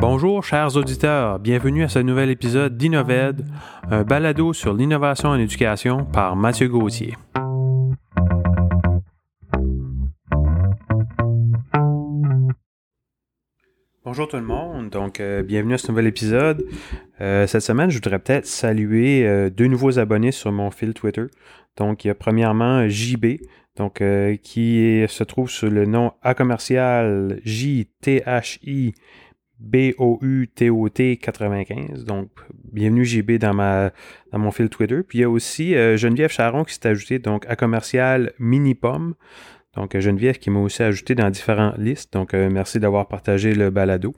Bonjour chers auditeurs, bienvenue à ce nouvel épisode d'Innoved, un balado sur l'innovation en éducation par Mathieu Gauthier. Bonjour tout le monde, donc euh, bienvenue à ce nouvel épisode. Euh, cette semaine, je voudrais peut-être saluer euh, deux nouveaux abonnés sur mon fil Twitter. Donc, il y a premièrement JB, donc qui se trouve sous le nom A commercial J-T-H-I B-O-U-T-O-T 95. Donc, bienvenue JB dans, ma, dans mon fil Twitter. Puis il y a aussi Geneviève Charon qui s'est ajoutée donc à commercial Mini Pomme. Donc, Geneviève qui m'a aussi ajouté dans différentes listes. Donc, merci d'avoir partagé le balado.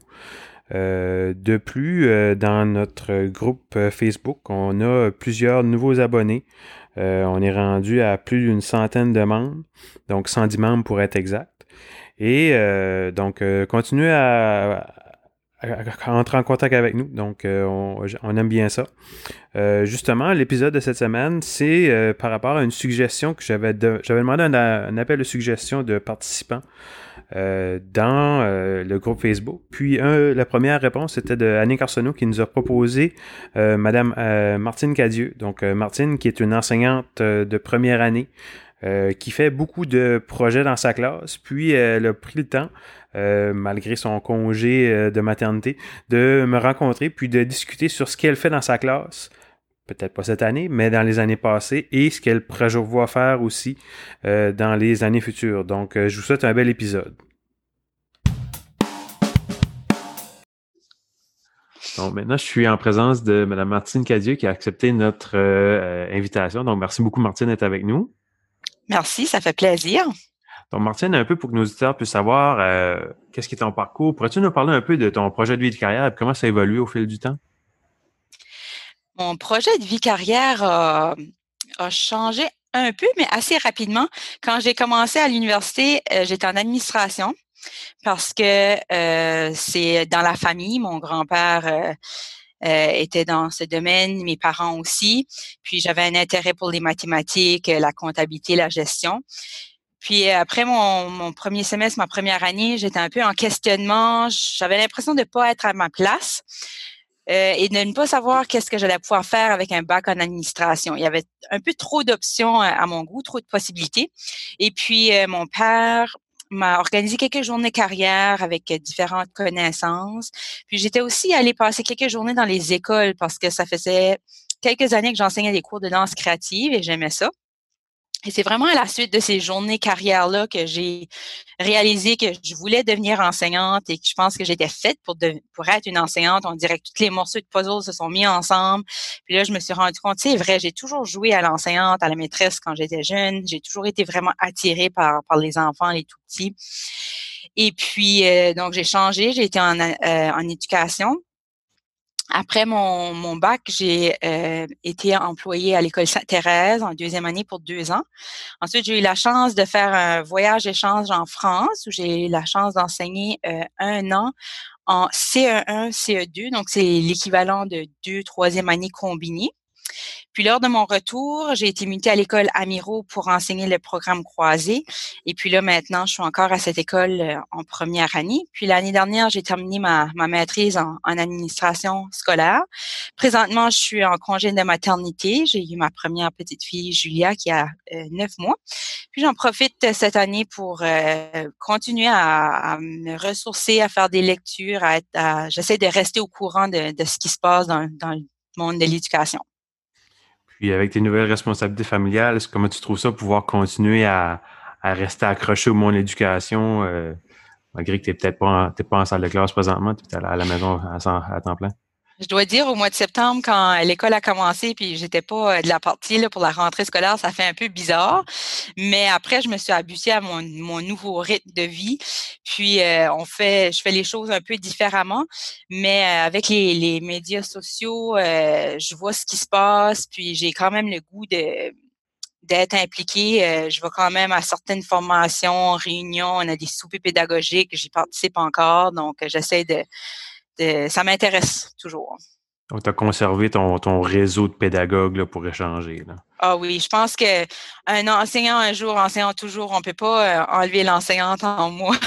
de plus, dans notre groupe Facebook, on a plusieurs nouveaux abonnés. on est rendu à plus d'une centaine de membres, donc 110 membres pour être exact. Et donc, continuez à, entrer en contact avec nous. Donc, euh, on, aime bien ça. Euh, justement, l'épisode de cette semaine, c'est euh, par rapport à une suggestion que j'avais j'avais demandé un, appel de suggestion de participants dans le groupe Facebook. Puis, la première réponse était de Annick Arsenault qui nous a proposé Madame Martine Cadieux. Donc, Martine, qui est une enseignante de première année. Qui fait beaucoup de projets dans sa classe, puis elle a pris le temps euh, malgré son congé euh, de maternité, de me rencontrer puis de discuter sur ce qu'elle fait dans sa classe. Peut-être pas cette année, mais dans les années passées et ce qu'elle prévoit faire aussi euh, dans les années futures. Donc, je vous souhaite un bel épisode. Donc, maintenant, je suis en présence de Mme Martine Cadieux qui a accepté notre invitation. Donc, merci beaucoup, Martine, d'être avec nous. Merci, ça fait plaisir. Donc, Martine, un peu pour que nos auditeurs puissent savoir euh, qu'est-ce qui est ton parcours, pourrais-tu nous parler un peu de ton projet de vie de carrière et comment ça a évolué au fil du temps? Mon projet de vie carrière a, changé un peu, mais assez rapidement. Quand j'ai commencé à l'université, euh, j'étais en administration parce que euh, c'est dans la famille. Mon grand-père était dans ce domaine, mes parents aussi. Puis j'avais un intérêt pour les mathématiques, la comptabilité, la gestion. Puis euh, après mon, premier semestre, ma première année, j'étais un peu en questionnement. J'avais l'impression de ne pas être à ma place euh, et de ne pas savoir qu'est-ce que j'allais pouvoir faire avec un bac en administration. Il y avait un peu trop d'options à mon goût, trop de possibilités. Et puis euh, mon père m'a organisé quelques journées carrière avec différentes connaissances. Puis j'étais aussi allée passer quelques journées dans les écoles parce que ça faisait quelques années que j'enseignais des cours de danse créative et j'aimais ça. Et c'est vraiment à la suite de ces journées carrière-là que j'ai réalisé que je voulais devenir enseignante et que je pense que j'étais faite pour, pour être une enseignante. On dirait que tous les morceaux de puzzle se sont mis ensemble. Puis là, je me suis rendu compte, c'est vrai, j'ai toujours joué à l'enseignante, à la maîtresse quand j'étais jeune. J'ai toujours été vraiment attirée par, par les enfants, les tout petits. Et puis, euh, donc, j'ai changé, j'ai été en, euh, en éducation. Après mon, mon bac, j'ai euh, été employée à l'école Sainte-Thérèse en deuxième année pour deux ans. Ensuite, j'ai eu la chance de faire un voyage échange en France où j'ai eu la chance d'enseigner euh, un an en CE1, CE2. Donc, c'est l'équivalent de deux, troisième année combinées. Puis lors de mon retour, j'ai été mutée à l'école Amiro pour enseigner le programme croisé. Et puis là, maintenant, je suis encore à cette école euh, en première année. Puis l'année dernière, j'ai terminé ma, ma maîtrise en, administration scolaire. Présentement, je suis en congé de maternité. J'ai eu ma première petite fille, Julia, qui a euh, neuf mois. Puis j'en profite cette année pour euh, continuer à, me ressourcer, à faire des lectures, à, à j'essaie de rester au courant de, de ce qui se passe dans, dans le monde de l'éducation. Puis avec tes nouvelles responsabilités familiales, comment tu trouves ça pouvoir continuer à, rester accroché au monde de l'éducation, euh, malgré que tu n'es peut-être pas, pas en salle de classe présentement, tu es à la maison à, à temps plein? Je dois dire, au mois de septembre, quand l'école a commencé, puis j'étais pas euh, de la partie là, pour la rentrée scolaire, ça fait un peu bizarre. Mais après, je me suis habituée à mon, nouveau rythme de vie. Puis, euh, on fait, je fais les choses un peu différemment. Mais euh, avec les, médias sociaux, je vois ce qui se passe. Puis, j'ai quand même le goût de d'être impliquée. je vais quand même à certaines formations, réunions, on a des soupers pédagogiques, j'y participe encore. Donc, j'essaie de ça m'intéresse toujours. Tu as conservé ton, ton, réseau de pédagogues pour échanger. Ah oui, je pense qu'un enseignant un jour, enseignant toujours, on ne peut pas euh, enlever l'enseignante en moi.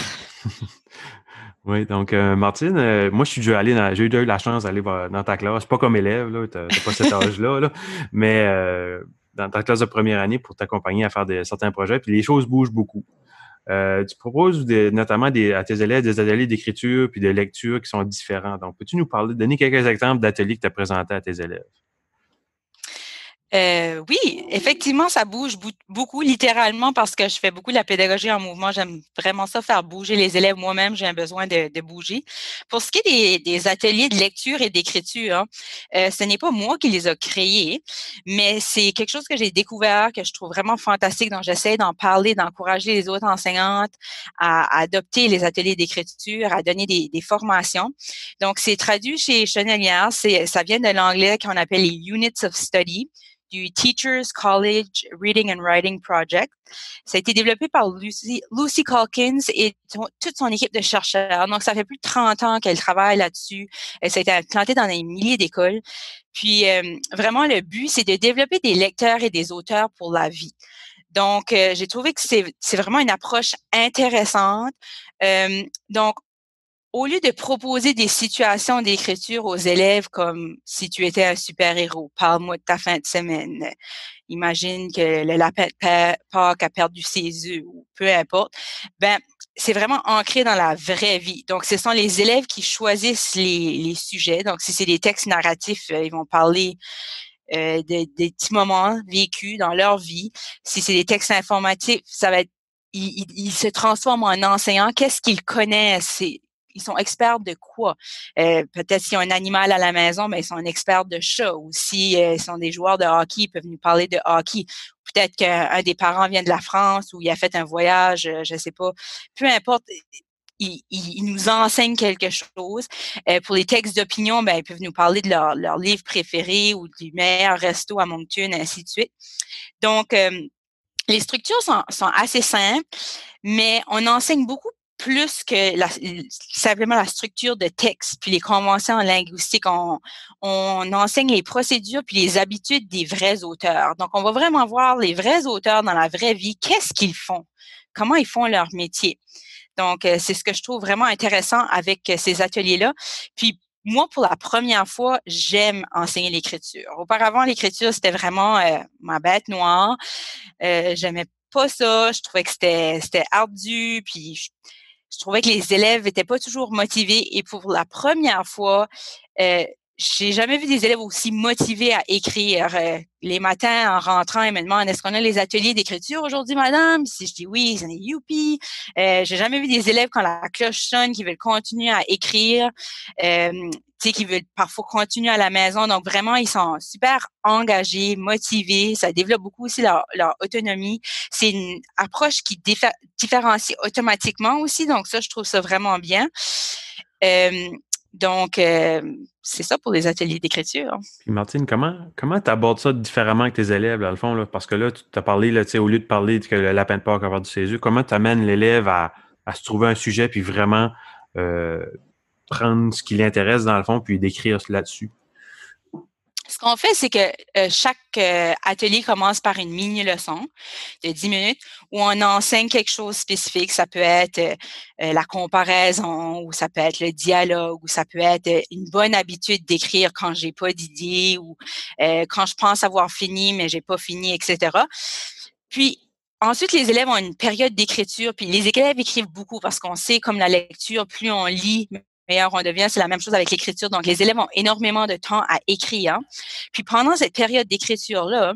Oui, donc Martine, moi je suis déjà allé dans, j'ai eu la chance d'aller dans ta classe, pas comme élève, là, t'as, pas cet âge-là, là, mais dans ta classe de première année pour t'accompagner à faire des, certains projets, puis les choses bougent beaucoup. Euh, tu proposes notamment des, à tes élèves des ateliers d'écriture puis de lecture qui sont différents. Donc, peux-tu nous parler, donner quelques exemples d'ateliers que tu as présentés à tes élèves? Euh, oui, effectivement, ça bouge beaucoup, littéralement, parce que je fais beaucoup de la pédagogie en mouvement. J'aime vraiment ça, faire bouger les élèves. Moi-même, j'ai un besoin de, bouger. Pour ce qui est des, ateliers de lecture et d'écriture, hein, euh, ce n'est pas moi qui les ai créés, mais c'est quelque chose que j'ai découvert, que je trouve vraiment fantastique, dont j'essaie d'en parler, d'encourager les autres enseignantes à, adopter les ateliers d'écriture, à donner des, formations. Donc, c'est traduit chez Chenelière. Ça vient de l'anglais qu'on appelle les Units of Study du Teachers College Reading and Writing Project. Ça a été développé par Lucy, Lucy Calkins et toute son équipe de chercheurs. Donc, ça fait plus de 30 ans qu'elle travaille là-dessus. Ça a été implanté dans des milliers d'écoles. Puis, euh, vraiment, le but, c'est de développer des lecteurs et des auteurs pour la vie. Donc, euh, j'ai trouvé que c'est vraiment une approche intéressante. Euh, donc, au lieu de proposer des situations d'écriture aux élèves comme si tu étais un super-héros, parle-moi de ta fin de semaine, imagine que le lapin de Pâques a perdu ses œufs ou peu importe, ben c'est vraiment ancré dans la vraie vie. Donc, ce sont les élèves qui choisissent les, sujets. Donc, si c'est des textes narratifs, euh, ils vont parler euh, des petits moments vécus dans leur vie. Si c'est des textes informatifs, ça va être ils, se transforment en enseignants. Qu'est-ce qu'ils connaissent? Ils sont experts de quoi? Euh, peut-être s'ils ont un animal à la maison, mais ils sont experts de chat. Ou s'ils euh, sont des joueurs de hockey, ils peuvent nous parler de hockey. Peut-être qu'un des parents vient de la France ou il a fait un voyage, euh, je ne sais pas. Peu importe. Ils, nous enseignent quelque chose. pour les textes d'opinion, ben, ils peuvent nous parler de leur, livre préféré ou du meilleur resto à Moncton, ainsi de suite. Donc, les structures sont, assez simples, mais on enseigne beaucoup plus que la, simplement la structure de texte, puis les conventions en linguistique. On, on enseigne les procédures puis les habitudes des vrais auteurs. Donc, on va vraiment voir les vrais auteurs dans la vraie vie. Qu'est-ce qu'ils font? Comment ils font leur métier? Donc, euh, c'est ce que je trouve vraiment intéressant avec euh, ces ateliers-là. Puis, moi, pour la première fois, j'aime enseigner l'écriture. Auparavant, l'écriture, c'était vraiment euh, ma bête noire. Euh, J'aimais pas ça. Je trouvais que c'était c'était ardu. Puis je trouvais que les élèves étaient pas toujours motivés. Et pour la première fois, euh, j'ai jamais vu des élèves aussi motivés à écrire. Euh, les matins, en rentrant, ils me demandent est-ce qu'on a les ateliers d'écriture aujourd'hui, madame? Si je dis oui, c'est youpi. Euh, j'ai jamais vu des élèves quand la cloche sonne qui veulent continuer à écrire. Euh, qui veulent parfois continuer à la maison. Donc, vraiment, ils sont super engagés, motivés. Ça développe beaucoup aussi leur, autonomie. C'est une approche qui différencie automatiquement aussi. Donc, ça, je trouve ça vraiment bien. Euh, donc, euh, c'est ça pour les ateliers d'écriture. Puis Martine, comment comment tu abordes ça différemment avec tes élèves, dans le fond? Là? Parce que là, tu as parlé, là, au lieu de parler que le lapin de Pâques a perdu ses yeux, comment tu amènes l'élève à, se trouver un sujet puis vraiment euh, prendre ce qui l'intéresse dans le fond puis d'écrire là-dessus? Ce qu'on fait, c'est que euh, chaque euh, atelier commence par une mini-leçon de 10 minutes où on enseigne quelque chose spécifique. Ça peut être euh, la comparaison ou ça peut être le dialogue ou ça peut être une bonne habitude d'écrire quand j'ai pas d'idée ou quand je pense avoir fini mais j'ai pas fini, etc. Puis Ensuite, les élèves ont une période d'écriture, puis les élèves écrivent beaucoup parce qu'on sait, comme la lecture, plus on lit, meilleur on devient. C'est la même chose avec l'écriture. Donc, les élèves ont énormément de temps à écrire. Puis pendant cette période d'écriture-là,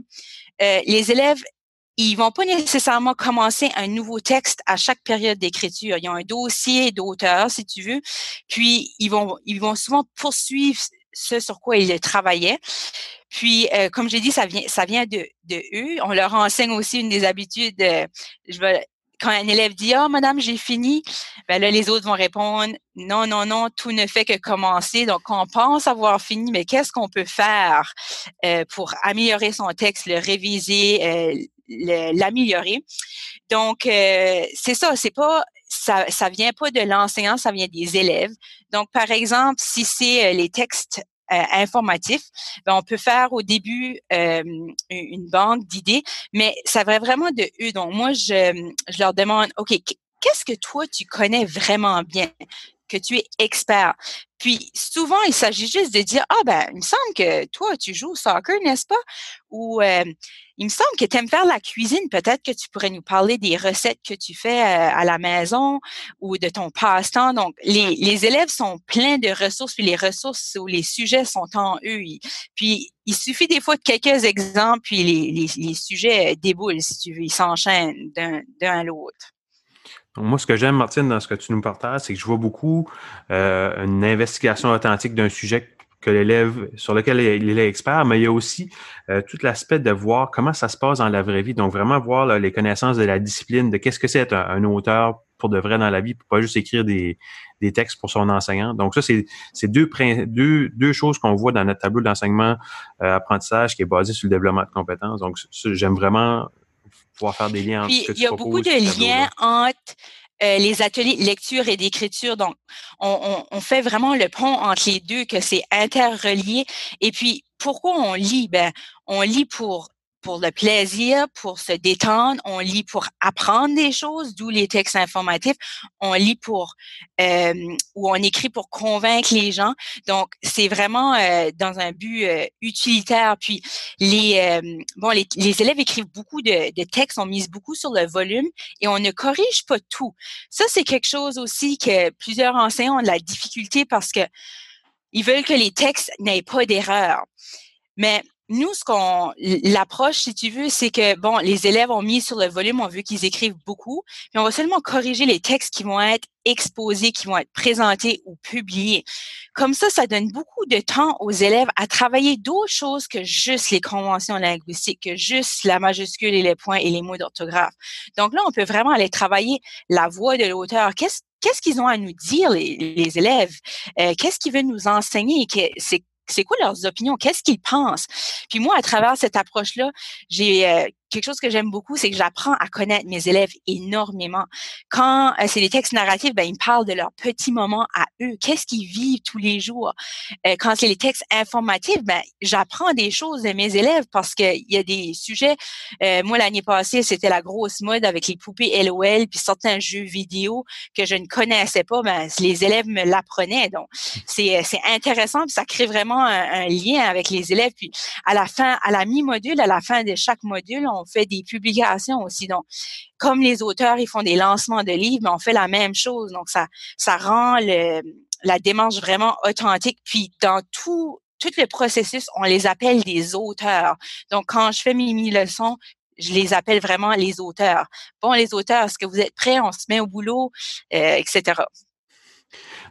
euh, les élèves ils vont pas nécessairement commencer un nouveau texte à chaque période d'écriture. Ils ont un dossier d'auteur, si tu veux, puis ils vont ils vont souvent poursuivre ce sur quoi ils travaillaient. Puis, euh, comme j'ai dit, ça vient ça vient de, de eux. On leur enseigne aussi une des habitudes. Euh, je vais quand un élève dit Ah, oh, madame, j'ai fini, ben là, les autres vont répondre Non, non, non, tout ne fait que commencer. Donc, on pense avoir fini, mais qu'est-ce qu'on peut faire euh, pour améliorer son texte, le réviser, euh, l'améliorer? Donc, euh, c'est ça, c'est pas ça, ça vient pas de l'enseignant, ça vient des élèves. Donc, par exemple, si c'est les textes informatif, ben, on peut faire au début euh, une banque d'idées, mais ça va vraiment de eux. Donc moi, je, je leur demande, OK, qu'est-ce que toi tu connais vraiment bien? Que tu es expert. Puis souvent, il s'agit juste de dire, ah ben, il me semble que toi, tu joues au soccer, n'est-ce pas? Ou euh, il me semble que tu aimes faire la cuisine. Peut-être que tu pourrais nous parler des recettes que tu fais euh, à la maison ou de ton passe-temps. Donc, les, les, élèves sont pleins de ressources, puis les ressources ou les sujets sont en eux. Puis, il suffit des fois de quelques exemples, puis les, les, les sujets déboulent, si tu veux. Ils s'enchaînent d'un à l'autre moi, ce que j'aime, Martine, dans ce que tu nous partages, c'est que je vois beaucoup euh, une investigation authentique d'un sujet que l'élève, sur lequel il est expert, mais il y a aussi euh, tout l'aspect de voir comment ça se passe dans la vraie vie. Donc, vraiment voir les connaissances de la discipline, de qu'est-ce que c'est être un, auteur pour de vrai dans la vie, pour pas juste écrire des, des textes pour son enseignant. Donc, ça, c'est deux, deux, deux choses qu'on voit dans notre tableau d'enseignement euh, qui est basé sur le développement de compétences. Donc, j'aime vraiment pouvoir faire des liens entre ce que Il y a beaucoup de liens entre euh, les ateliers de lecture et d'écriture. Donc, on, on, fait vraiment le pont entre les deux, que c'est interrelié. Et puis, pourquoi on lit? Ben, on lit pour pour le plaisir, pour se détendre, on lit pour apprendre des choses, d'où les textes informatifs, on lit pour euh, ou on écrit pour convaincre les gens. Donc c'est vraiment euh, dans un but euh, utilitaire. Puis les euh, bon les, les, élèves écrivent beaucoup de, de, textes, on mise beaucoup sur le volume et on ne corrige pas tout. Ça c'est quelque chose aussi que plusieurs enseignants ont de la difficulté parce que ils veulent que les textes n'aient pas d'erreur. Mais nous, ce qu'on, l'approche, si tu veux, c'est que, bon, les élèves ont mis sur le volume, on veut qu'ils écrivent beaucoup, puis on va seulement corriger les textes qui vont être exposés, qui vont être présentés ou publiés. Comme ça, ça donne beaucoup de temps aux élèves à travailler d'autres choses que juste les conventions linguistiques, que juste la majuscule et les points et les mots d'orthographe. Donc là, on peut vraiment aller travailler la voix de l'auteur. Qu'est-ce qu'ils ont à nous dire, les, élèves? Euh, qu'est-ce qu'ils veulent nous enseigner? C'est quoi leurs opinions, qu'est-ce qu'ils pensent? Puis moi, à travers cette approche-là, j'ai euh, quelque chose que j'aime beaucoup, c'est que j'apprends à connaître mes élèves énormément. Quand euh, c'est des textes narratifs, ben, ils me parlent de leurs petits moments à eux. Qu'est-ce qu'ils vivent tous les jours? Euh, quand c'est les textes informatifs, ben, j'apprends des choses de mes élèves parce qu'il y a des sujets. Euh, moi, l'année passée, c'était la grosse mode avec les poupées LOL puis certains jeux vidéo que je ne connaissais pas. Ben, les élèves me l'apprenaient. Donc, c'est, c'est intéressant puis ça crée vraiment un, un, lien avec les élèves. Puis, à la fin, à la mi-module, à la fin de chaque module, on fait des publications aussi. Donc, comme les auteurs, ils font des lancements de livres, mais on fait la même chose. Donc, ça, ça rend la démarche vraiment authentique. Puis, dans tout, le processus, on les appelle des auteurs. Donc, quand je fais mes mini-leçons, je les appelle vraiment les auteurs. Bon, les auteurs, est-ce que vous êtes prêts? On se met au boulot, euh, etc.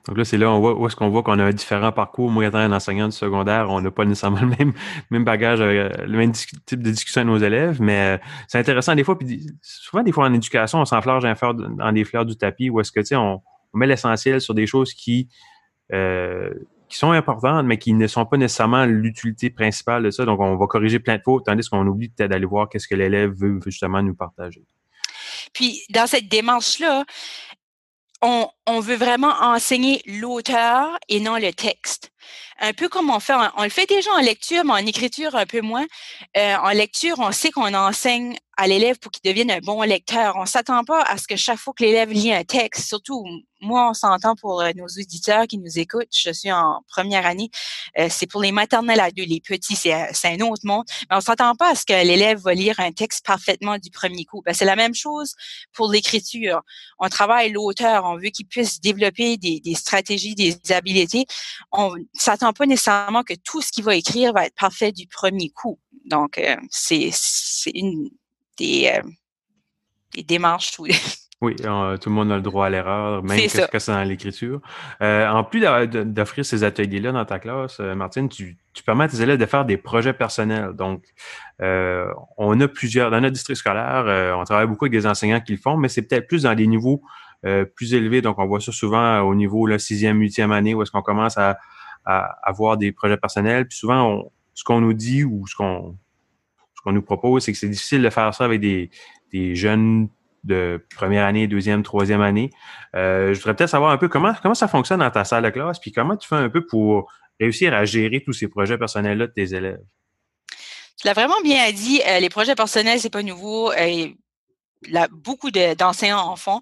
Donc là, c'est là on voit, où est-ce qu'on voit qu'on a un différent parcours. Moi, étant un enseignant du secondaire, on n'a pas nécessairement le même, même bagage, euh, le même type de discussion avec nos élèves, mais euh, c'est intéressant des fois. Puis souvent, des fois en éducation, on s'enflage dans des fleurs du tapis où est-ce que, tu sais, on, met l'essentiel sur des choses qui, euh, qui sont importantes, mais qui ne sont pas nécessairement l'utilité principale de ça. Donc, on va corriger plein de fautes, tandis qu'on oublie peut-être d'aller voir qu'est-ce que l'élève veut justement nous partager. Puis, dans cette démarche-là, on, on, veut vraiment enseigner l'auteur et non le texte. Un peu comme on fait, on, le fait déjà en lecture, mais en écriture un peu moins. Euh, en lecture, on sait qu'on enseigne à l'élève pour qu'il devienne un bon lecteur. On s'attend pas à ce que chaque fois que l'élève lit un texte, surtout moi, on s'entend pour euh, nos auditeurs qui nous écoutent. Je suis en première année. Euh, c'est pour les maternelles à deux, les petits, c'est, un autre monde. Mais on s'attend pas à ce que l'élève va lire un texte parfaitement du premier coup. Ben, c'est la même chose pour l'écriture. On travaille l'auteur. On veut qu'il puisse développer des, stratégies, des habiletés. On s'attend pas nécessairement que tout ce qu'il va écrire va être parfait du premier coup. Donc, c'est, c'est une des, des démarches Oui, tout le monde a le droit à l'erreur, même que ce que c'est dans l'écriture. Euh, en plus d'offrir ces ateliers-là dans ta classe, euh, Martine, tu, tu, permets à tes élèves de faire des projets personnels. Donc, euh, on a plusieurs, dans notre district scolaire, on travaille beaucoup avec des enseignants qui le font, mais c'est peut-être plus dans des niveaux plus élevés. Donc, on voit ça souvent au niveau la sixième, huitième année, où est-ce qu'on commence à, à, avoir des projets personnels. Puis souvent, ce qu'on nous dit ou ce qu'on ce qu'on nous propose, c'est que c'est difficile de faire ça avec des, des jeunes de première année, deuxième, troisième année. Euh, je voudrais peut-être savoir un peu comment, ça fonctionne dans ta salle de classe, puis comment tu fais un peu pour réussir à gérer tous ces projets personnels-là de tes élèves? Tu l'as vraiment bien dit, euh, les projets personnels, c'est pas nouveau. Euh, beaucoup d'enseignants en font.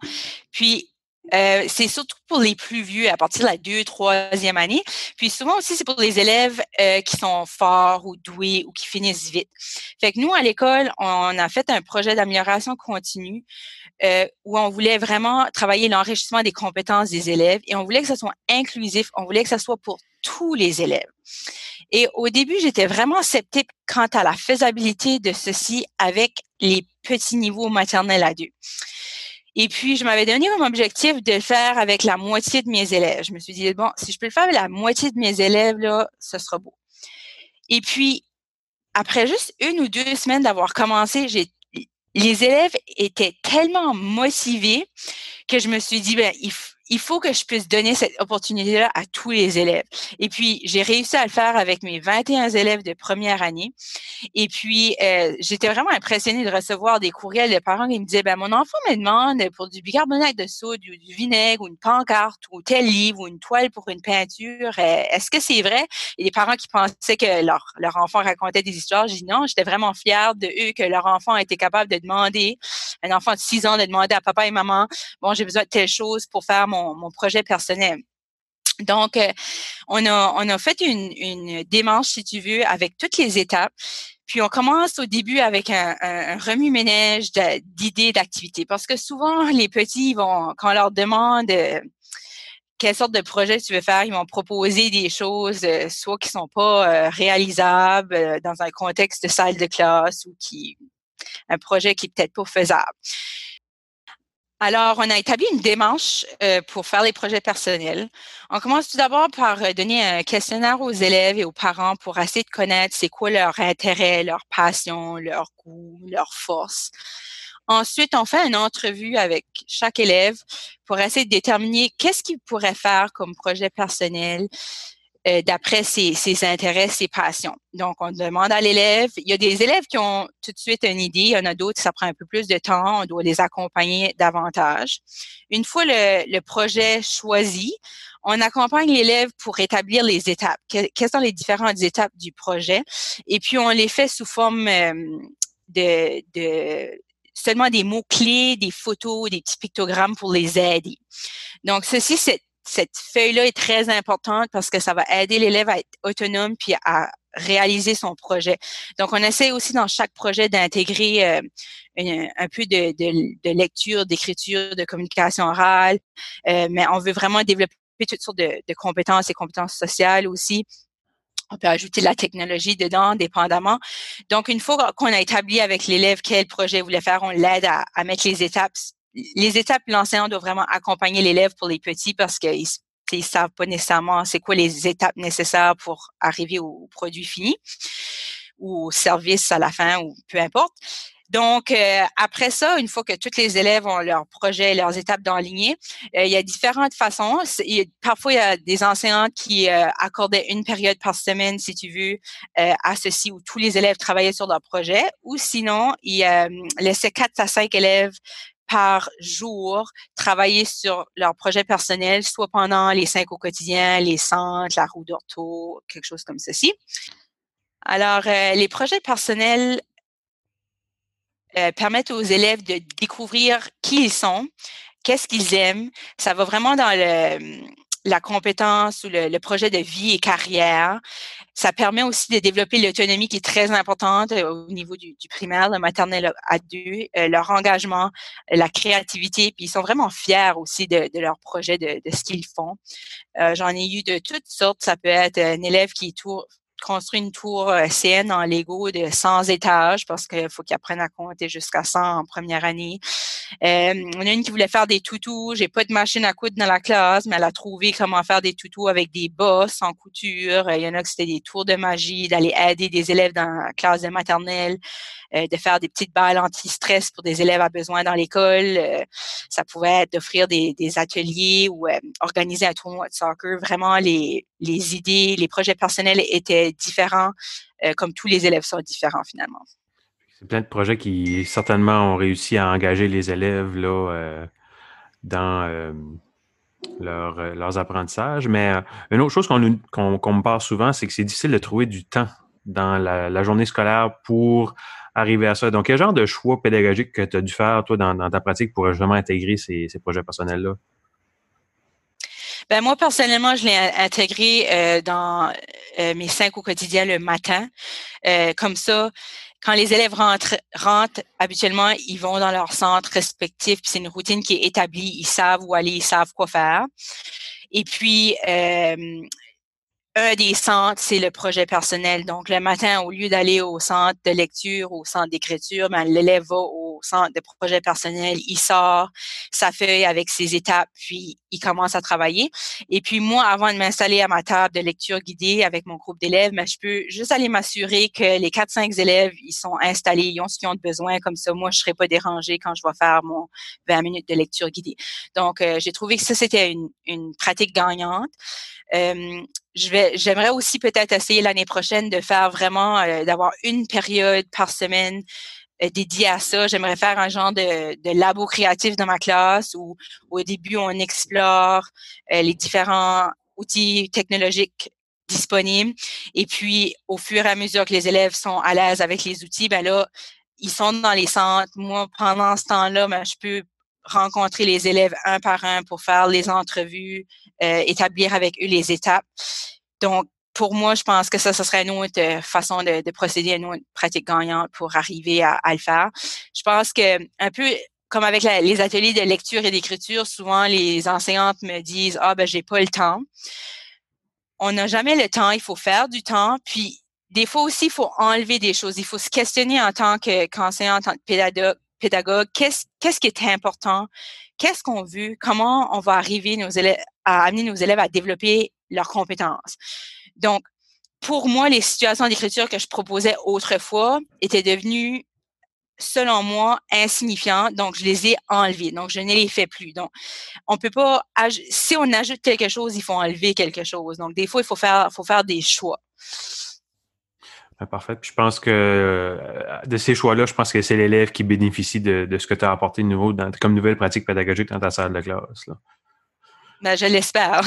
Puis, Euh, c'est surtout pour les plus vieux, à partir de la deux, troisième année. Puis souvent aussi, c'est pour les élèves euh, qui sont forts ou doués ou qui finissent vite. Fait que nous, à l'école, on a fait un projet d'amélioration continue euh, où on voulait vraiment travailler l'enrichissement des compétences des élèves et on voulait que ça soit inclusif, on voulait que ça soit pour tous les élèves. Et au début, j'étais vraiment sceptique quant à la faisabilité de ceci avec les petits niveaux maternels à deux. Et puis, je m'avais donné comme objectif de le faire avec la moitié de mes élèves. Je me suis dit, bon, si je peux le faire avec la moitié de mes élèves, là, ce sera beau. Et puis, après juste une ou deux semaines d'avoir commencé, j'ai les élèves étaient tellement motivés que je me suis dit, ben, il, il faut que je puisse donner cette opportunité-là à tous les élèves. Et puis, j'ai réussi à le faire avec mes 21 élèves de première année. Et puis, euh, j'étais vraiment impressionnée de recevoir des courriels de parents qui me disaient, ben, mon enfant me demande pour du bicarbonate de soude ou du vinaigre ou une pancarte ou tel livre ou une toile pour une peinture. Euh, est-ce que c'est vrai? Et des parents qui pensaient que leur, leur enfant racontait des histoires. J'ai dit non, j'étais vraiment fière de eux que leur enfant était capable de demander, un enfant de 6 ans de demander à papa et maman, bon, j'ai besoin de telle chose pour faire mon projet personnel. Donc, euh, on, a, fait une, démarche, si tu veux, avec toutes les étapes. Puis on commence au début avec un, un, remue-ménage d'idées, d'activités. Parce que souvent, les petits vont, quand on leur demande euh, quelle sorte de projet tu veux faire, ils vont proposer des choses, euh, soit qui sont pas réalisables dans un contexte de salle de classe ou qui un projet qui est peut-être pas faisable. Alors, on a établi une démarche euh, pour faire les projets personnels. On commence tout d'abord par euh, donner un questionnaire aux élèves et aux parents pour essayer de connaître c'est quoi leur intérêt, leur passion, leur goût, leur force. Ensuite, on fait une entrevue avec chaque élève pour essayer de déterminer qu'est-ce qu'il pourrait faire comme projet personnel, euh, d'après ses, intérêts, ses passions. Donc, on demande à l'élève. Il y a des élèves qui ont tout de suite une idée. Il y en a d'autres, ça prend un peu plus de temps. On doit les accompagner davantage. Une fois le, projet choisi, on accompagne l'élève pour établir les étapes. quelles sont les différentes étapes du projet? Et puis, on les fait sous forme euh, de, de seulement des mots-clés, des photos, des petits pictogrammes pour les aider. Donc, ceci, c'est cette feuille-là est très importante parce que ça va aider l'élève à être autonome puis à réaliser son projet. Donc, on essaie aussi dans chaque projet d'intégrer euh, un peu de, de, lecture, d'écriture, de communication orale, euh, mais on veut vraiment développer toutes sortes de, de compétences et compétences sociales aussi. On peut ajouter de la technologie dedans, dépendamment. Donc, une fois qu'on a établi avec l'élève quel projet il voulait faire, on l'aide à, à mettre les étapes les étapes, l'enseignant doit vraiment accompagner l'élève pour les petits parce qu'ils ne savent pas nécessairement c'est quoi les étapes nécessaires pour arriver au produit fini ou au service à la fin ou peu importe. Donc, euh, après ça, une fois que tous les élèves ont leur projet, leurs étapes d'enligner, euh, il y a différentes façons. parfois, il y a des enseignants qui euh, accordaient une période par semaine, si tu veux, à ceci, où tous les élèves travaillaient sur leur projet. Ou sinon, ils laissaient quatre à cinq élèves par jour travailler sur leur projet personnel, soit pendant les cinq au quotidien, les centres, la roue d'ortho, quelque chose comme ceci. Alors, euh, les projets personnels euh, permettent aux élèves de découvrir qui ils sont, qu'est-ce qu'ils aiment. Ça va vraiment dans la compétence ou le, projet de vie et carrière. Ça permet aussi de développer l'autonomie qui est très importante euh, au niveau du, primaire, le maternel à deux, euh, leur engagement, la créativité, puis ils sont vraiment fiers aussi de, leur projet, de, ce qu'ils font. Euh, j'en ai eu de toutes sortes. Ça peut être un élève qui tourne construit une tour CN en Lego de 100 étages parce qu'il faut qu'ils apprennent à compter jusqu'à 100 en première année. Euh, on a une qui voulait faire des toutous. J'ai pas de machine à coudre dans la classe, mais elle a trouvé comment faire des toutous avec des bosses en couture. Il y en a qui c'était des tours de magie, d'aller aider des élèves dans la classe de maternelle, euh, de faire des petites balles anti-stress pour des élèves à besoin dans l'école. Euh, ça pouvait être d'offrir des, ateliers ou organiser un tournoi de soccer. Vraiment, les idées, les projets personnels étaient différents, comme tous les élèves sont différents finalement. C'est plein de projets qui certainement ont réussi à engager les élèves là, euh, dans euh, euh, leurs apprentissages. Mais une autre chose qu'on me parle souvent, c'est que c'est difficile de trouver du temps dans la, journée scolaire pour arriver à ça. Donc, quel genre de choix pédagogique que tu as dû faire, toi, dans, ta pratique pour justement intégrer ces, projets personnels-là? Ben moi, personnellement, je l'ai intégré euh, dans euh, mes cinq au quotidien le matin. Euh, comme ça, quand les élèves rentrent, rentrent, habituellement, ils vont dans leur centre respectif, puis c'est une routine qui est établie. Ils savent où aller, ils savent quoi faire. Et puis, un des centres, c'est le projet personnel. Donc, le matin, au lieu d'aller au centre de lecture, au centre d'écriture, ben, l'élève va au centre de projet personnel, il sort sa feuille avec ses étapes, puis il commence à travailler. Et puis, moi, avant de m'installer à ma table de lecture guidée avec mon groupe d'élèves, ben, je peux juste aller m'assurer que les 4-5 élèves, ils sont installés, ils ont ce qu'ils ont besoin. Comme ça, moi, je serai pas dérangée quand je vais faire mon 20 minutes de lecture guidée. Donc, euh, j'ai trouvé que ça, c'était une, une pratique gagnante. Euh, je vais, j'aimerais aussi peut-être essayer l'année prochaine de faire vraiment, euh, d'avoir une période par semaine euh, dédiée à ça. J'aimerais faire un genre de, de labo créatif dans ma classe où, au début on explore les différents outils technologiques disponibles et puis au fur et à mesure que les élèves sont à l'aise avec les outils, ben là ils sont dans les centres. Moi, pendant ce temps-là, ben, je peux rencontrer les élèves un par un pour faire les entrevues, euh, établir avec eux les étapes. Donc, pour moi, je pense que ça, ce serait une autre euh, façon de, de procéder, une autre pratique gagnante pour arriver à, le faire. Je pense que un peu comme avec les ateliers de lecture et d'écriture, souvent les enseignantes me disent ah ben j'ai pas le temps. On n'a jamais le temps, il faut faire du temps. Puis des fois aussi, il faut enlever des choses. Il faut se questionner en tant qu'enseignant, en tant que pédagogue, pédagogue, qu'est-ce qui est important, qu'est-ce qu'on veut, comment on va arriver à amener nos élèves à développer leurs compétences? Donc, pour moi, les situations d'écriture que je proposais autrefois étaient devenues, selon moi, insignifiantes. Donc, je les ai enlevées. Donc, je ne les fais plus. Donc, on peut pas, si on ajoute quelque chose, il faut enlever quelque chose. Donc, des fois, il faut faire, faut faire des choix. Parfait. je pense que euh, de ces choix-là, je pense que c'est l'élève qui bénéficie de, ce que tu as apporté de nouveau dans, comme nouvelle pratique pédagogique dans ta salle de classe. Là. Ben, je l'espère.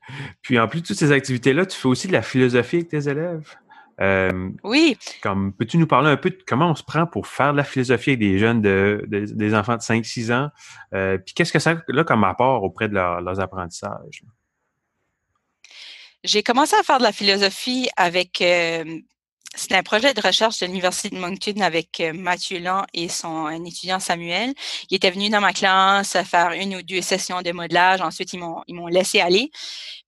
Puis en plus de toutes ces activités-là, tu fais aussi de la philosophie avec tes élèves. Euh, oui. Comme peux-tu nous parler un peu de comment on se prend pour faire de la philosophie avec des jeunes de, des enfants de 5-6 ans? Euh, puis qu'est-ce que ça a comme apport auprès de leurs apprentissages? J'ai commencé à faire de la philosophie avec c'est un projet de recherche de l'Université de Moncton avec euh, Mathieu Lang et son étudiant Samuel. Il était venu dans ma classe faire une ou deux sessions de modelage. Ensuite, ils m'ont, ils m'ont laissé aller.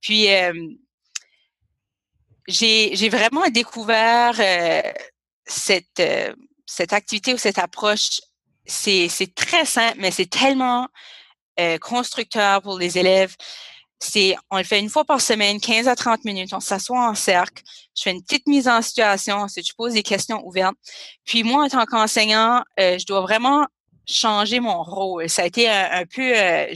Puis, euh, j'ai, j'ai vraiment découvert euh, cette, cette activité ou cette approche. C'est, c'est très simple, mais c'est tellement constructeur pour les élèves c'est, on le fait une fois par semaine, 15 à 30 minutes, on s'assoit en cercle, je fais une petite mise en situation, ensuite je pose des questions ouvertes. Puis moi, en tant qu'enseignant, euh, je dois vraiment changer mon rôle. Ça a été un, peu euh,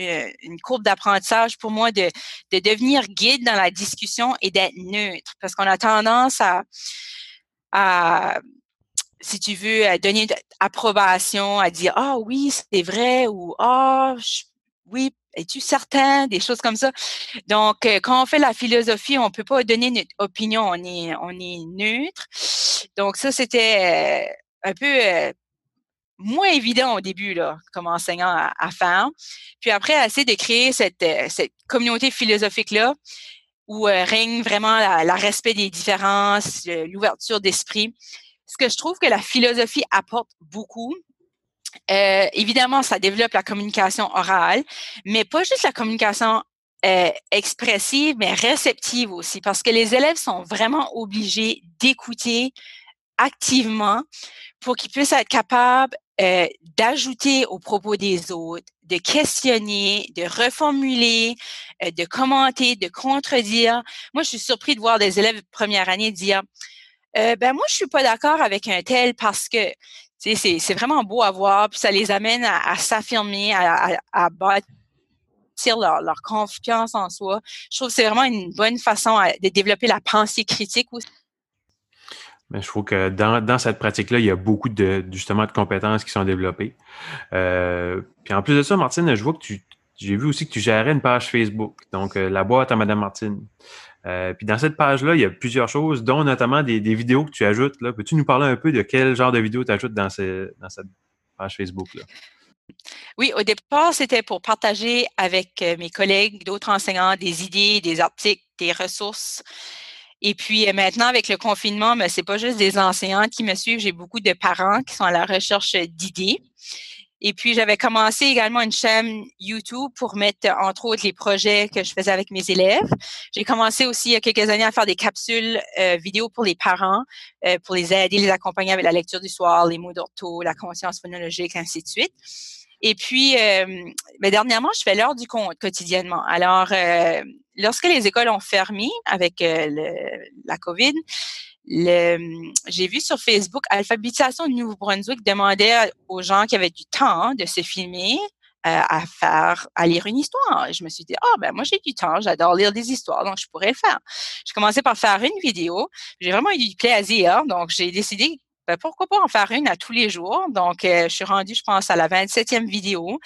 euh, une courbe d'apprentissage pour moi de, de devenir guide dans la discussion et d'être neutre, parce qu'on a tendance à, à si tu veux, à donner approbation, à dire ah oui c'est vrai ou ah oui es-tu certain? Des choses comme ça. Donc, euh, quand on fait la philosophie, on peut pas donner notre opinion, on est, on est neutre. Donc, ça, c'était euh, un peu euh, moins évident au début, là, comme enseignant à, faire. Puis après, essayer de créer cette, cette communauté philosophique-là où règne vraiment le respect des différences, l'ouverture d'esprit. Ce que je trouve que la philosophie apporte beaucoup, euh, évidemment, ça développe la communication orale, mais pas juste la communication euh, expressive, mais réceptive aussi, parce que les élèves sont vraiment obligés d'écouter activement pour qu'ils puissent être capables euh, d'ajouter aux propos des autres, de questionner, de reformuler, de commenter, de contredire. Moi, je suis surpris de voir des élèves de première année dire ben moi, je suis pas d'accord avec un tel parce que c'est vraiment beau à voir, puis ça les amène à, s'affirmer, à, bâtir leur, confiance en soi. Je trouve que c'est vraiment une bonne façon de développer la pensée critique aussi. Mais je trouve que dans, dans cette pratique-là, il y a beaucoup de justement de compétences qui sont développées. Euh, puis en plus de ça, Martine, je vois que tu j'ai vu aussi que tu gérais une page Facebook, donc euh, la boîte à Madame Martine. Euh, puis dans cette page-là, il y a plusieurs choses, dont notamment des, vidéos que tu ajoutes. Peux-tu nous parler un peu de quel genre de vidéos tu ajoutes dans, cette page Facebook-là? Oui, au départ, c'était pour partager avec mes collègues, d'autres enseignants, des idées, des articles, des ressources. Et puis maintenant, avec le confinement, ce ben, c'est pas juste des enseignants qui me suivent, j'ai beaucoup de parents qui sont à la recherche d'idées. Et puis, j'avais commencé également une chaîne YouTube pour mettre, entre autres, les projets que je faisais avec mes élèves. J'ai commencé aussi il y a quelques années à faire des capsules euh, vidéo pour les parents, euh, pour les aider, les accompagner avec la lecture du soir, les mots d'ortho, la conscience phonologique, ainsi de suite. Et puis, euh, mais dernièrement, je fais l'heure du compte quotidiennement. Alors, lorsque les écoles ont fermé avec la COVID, j'ai vu sur Facebook, Alphabétisation de Nouveau-Brunswick demandait aux gens qui avaient du temps de se filmer euh, à faire, à lire une histoire. je me suis dit, ah, ben, moi, j'ai du temps, j'adore lire des histoires, donc je pourrais le faire. J'ai commencé par faire une vidéo. J'ai vraiment eu du plaisir, donc j'ai décidé ben, pourquoi pas en faire une à tous les jours. Donc, euh, je suis rendue, je pense, à la 27e vidéo.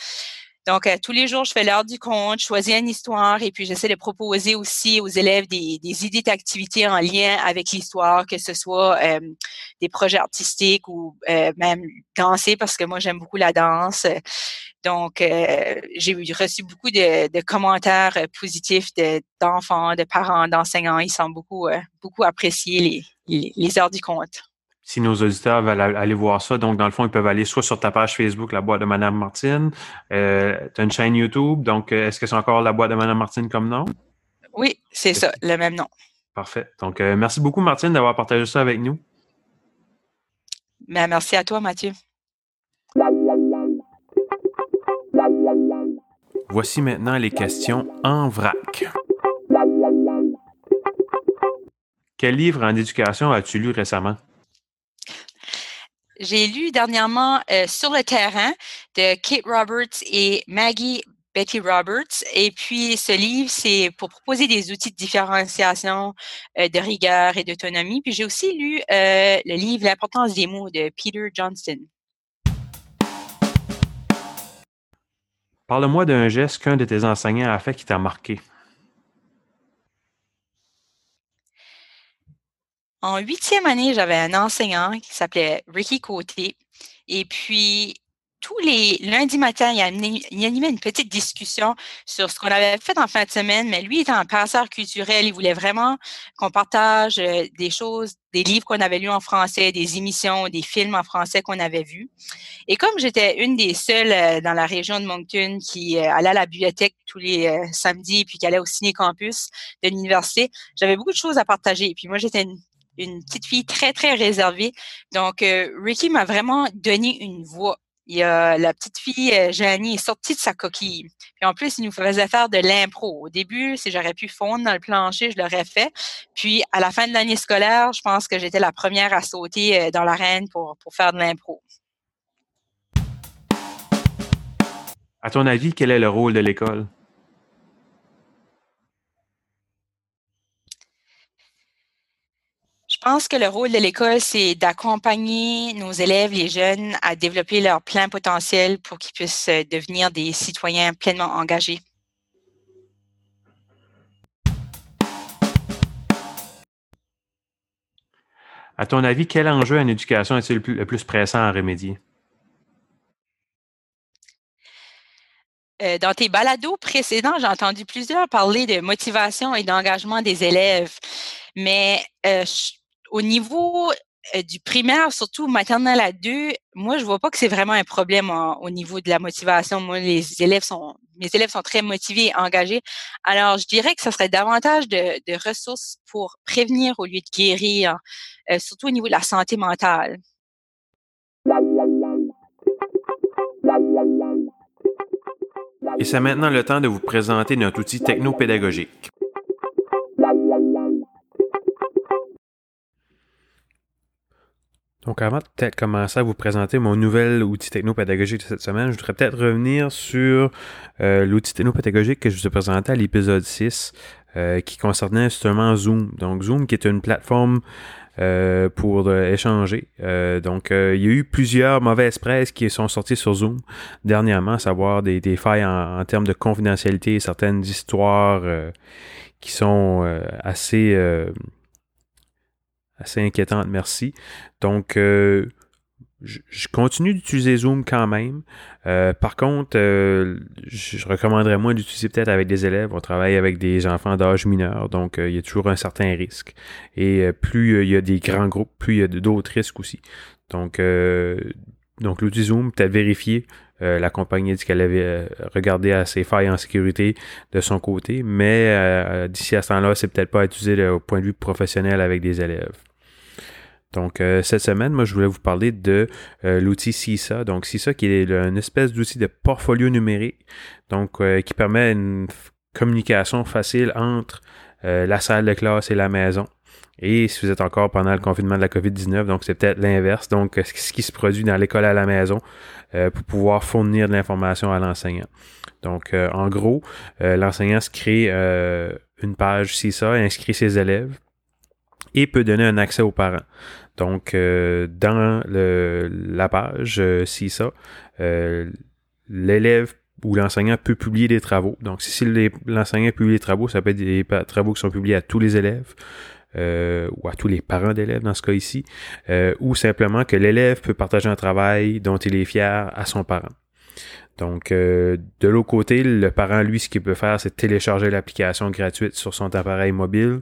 Donc, euh, tous les jours, je fais l'heure du compte, je choisis une histoire et puis j'essaie de proposer aussi aux élèves des, idées d'activités en lien avec l'histoire, que ce soit euh, des projets artistiques ou euh, même danser parce que moi, j'aime beaucoup la danse. Donc, j'ai reçu beaucoup de, commentaires positifs d'enfants, de, parents, d'enseignants. Ils sont beaucoup, beaucoup appréciés les, les heures du compte si nos auditeurs veulent aller voir ça, donc dans le fond, ils peuvent aller soit sur ta page Facebook, la boîte de Madame Martine. Euh, tu as une chaîne YouTube, donc euh, est-ce que c'est encore la boîte de Madame Martine comme nom? Oui, c'est ça, le même nom. Parfait. Donc, euh, merci beaucoup, Martine, d'avoir partagé ça avec nous. Ben, merci à toi, Mathieu. Voici maintenant les questions en vrac. Quel livre en éducation as-tu lu récemment? J'ai lu dernièrement euh, Sur le terrain de Kate Roberts et Maggie Betty Roberts. Et puis, ce livre, c'est pour proposer des outils de différenciation, euh, de rigueur et d'autonomie. Puis, j'ai aussi lu euh, le livre L'importance des mots de Peter Johnston. Parle-moi d'un geste qu'un de tes enseignants a fait qui t'a marqué. En huitième année, j'avais un enseignant qui s'appelait Ricky Côté. Et puis, tous les lundis matins, il, animait une petite discussion sur ce qu'on avait fait en fin de semaine, mais lui était un passeur culturel. Il voulait vraiment qu'on partage euh, des choses, des livres qu'on avait lus en français, des émissions, des films en français qu'on avait vus. Et comme j'étais une des seules euh, dans la région de Moncton qui euh, allait à la bibliothèque tous les samedis puis qui allait au ciné-campus de l'université, j'avais beaucoup de choses à partager. Puis moi, j'étais une une petite fille très, très réservée. Donc, euh, Ricky m'a vraiment donné une voix. La petite fille, euh, Janie, est sortie de sa coquille. Puis en plus, il nous faisait faire de l'impro. Au début, si j'aurais pu fondre dans le plancher, je l'aurais fait. Puis à la fin de l'année scolaire, je pense que j'étais la première à sauter euh, dans l'arène pour, pour faire de l'impro. À ton avis, quel est le rôle de l'école? Pense que le rôle de l'école, c'est d'accompagner nos élèves, les jeunes, à développer leur plein potentiel pour qu'ils puissent euh, devenir des citoyens pleinement engagés. À ton avis, quel enjeu en éducation est-il le plus pressant à remédier? Euh, dans tes balados précédents, j'ai entendu plusieurs parler de motivation et d'engagement des élèves. Mais euh, au niveau euh, du primaire, surtout maternelle à deux, moi, je vois pas que c'est vraiment un problème au niveau de la motivation. Moi, les élèves sont, mes élèves sont très motivés et engagés. Alors, je dirais que ce serait davantage de, ressources pour prévenir au lieu de guérir, euh, surtout au niveau de la santé mentale. Et c'est maintenant le temps de vous présenter notre outil technopédagogique. Donc, avant de peut-être commencer à vous présenter mon nouvel outil technopédagogique de cette semaine, je voudrais peut-être revenir sur euh, l'outil technopédagogique que je vous ai présenté à l'épisode 6, euh, qui concernait justement Zoom. Donc, Zoom, qui est une plateforme euh, pour échanger. donc, il y a eu plusieurs mauvaises presses qui sont sorties sur Zoom dernièrement, à savoir des, failles en, en, termes de confidentialité, certaines histoires qui sont assez assez inquiétante, merci. Donc, euh, je, continue d'utiliser Zoom quand même. Euh, par contre, euh, je recommanderais moins d'utiliser peut-être avec des élèves. On travaille avec des enfants d'âge mineur, donc il y a toujours un certain risque. Et plus il y a des grands groupes, plus il y a d'autres risques aussi. Donc, donc l'outil Zoom, peut-être vérifier. la compagnie dit qu'elle avait regardé à ses failles en sécurité de son côté, mais d'ici à ce temps-là, c'est peut-être pas à utiliser au point de vue professionnel avec des élèves. Donc, euh, cette semaine, moi, je voulais vous parler de euh, l'outil CISA. Donc, CISA qui est une espèce d'outil de portfolio numérique, donc euh, qui permet une communication facile entre la salle de classe et la maison. Et si vous êtes encore pendant le confinement de la COVID-19, donc c'est peut-être l'inverse. Donc, ce qui se produit dans l'école à la maison pour pouvoir fournir de l'information à l'enseignant. Donc, en gros, l'enseignant se crée une page CISA, inscrit ses élèves et peut donner un accès aux parents. Donc, euh, dans la page euh, CISA, euh, l'élève ou l'enseignant peut publier des travaux. Donc, si l'enseignant publie des travaux, ça peut être des travaux qui sont publiés à tous les élèves. Ou à tous les parents d'élèves dans ce cas ici, ou simplement que l'élève peut partager un travail dont il est fier à son parent. Donc, de l'autre côté, le parent, lui, ce qu'il peut faire, c'est télécharger l'application gratuite sur son appareil mobile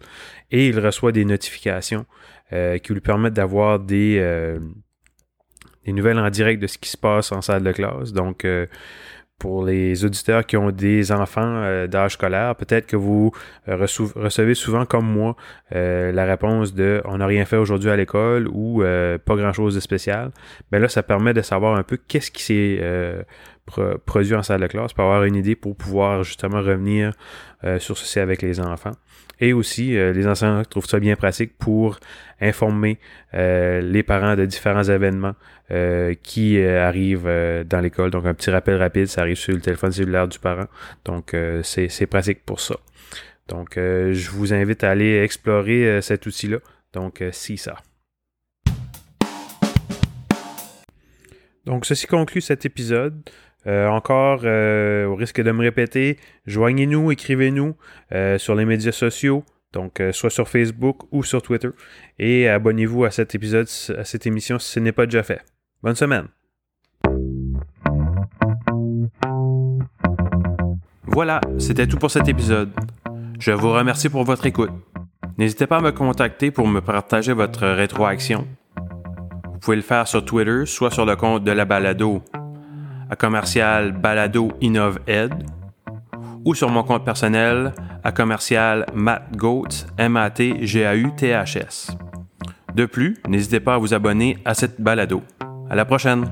et il reçoit des notifications euh, qui lui permettent d'avoir des, euh, des nouvelles en direct de ce qui se passe en salle de classe. Donc, euh, pour les auditeurs qui ont des enfants d'âge scolaire, peut-être que vous recevez souvent comme moi la réponse de on n'a rien fait aujourd'hui à l'école ou pas grand-chose de spécial. Mais ben là, ça permet de savoir un peu qu'est-ce qui s'est produit en salle de classe pour avoir une idée pour pouvoir justement revenir sur ceci avec les enfants. Et aussi, euh, les enseignants trouvent ça bien pratique pour informer euh, les parents de différents événements euh, qui arrivent dans l'école. Donc, un petit rappel rapide, ça arrive sur le téléphone cellulaire du parent. Donc, c'est pratique pour ça. Donc, je vous invite à aller explorer cet outil-là. Donc, si ça. Donc, ceci conclut cet épisode. Euh, encore, euh, au risque de me répéter, joignez-nous, écrivez-nous euh, sur les médias sociaux, donc soit sur Facebook ou sur Twitter, et abonnez-vous à cet épisode, à cette émission si ce n'est pas déjà fait. Bonne semaine. Voilà, c'était tout pour cet épisode. Je vous remercie pour votre écoute. N'hésitez pas à me contacter pour me partager votre rétroaction. Vous pouvez le faire sur Twitter, soit sur le compte de la balado à commercial balado innove ed ou sur mon compte personnel à commercial matgoats m a t g a u t h s. De plus, n'hésitez pas à vous abonner à cette balado. À la prochaine.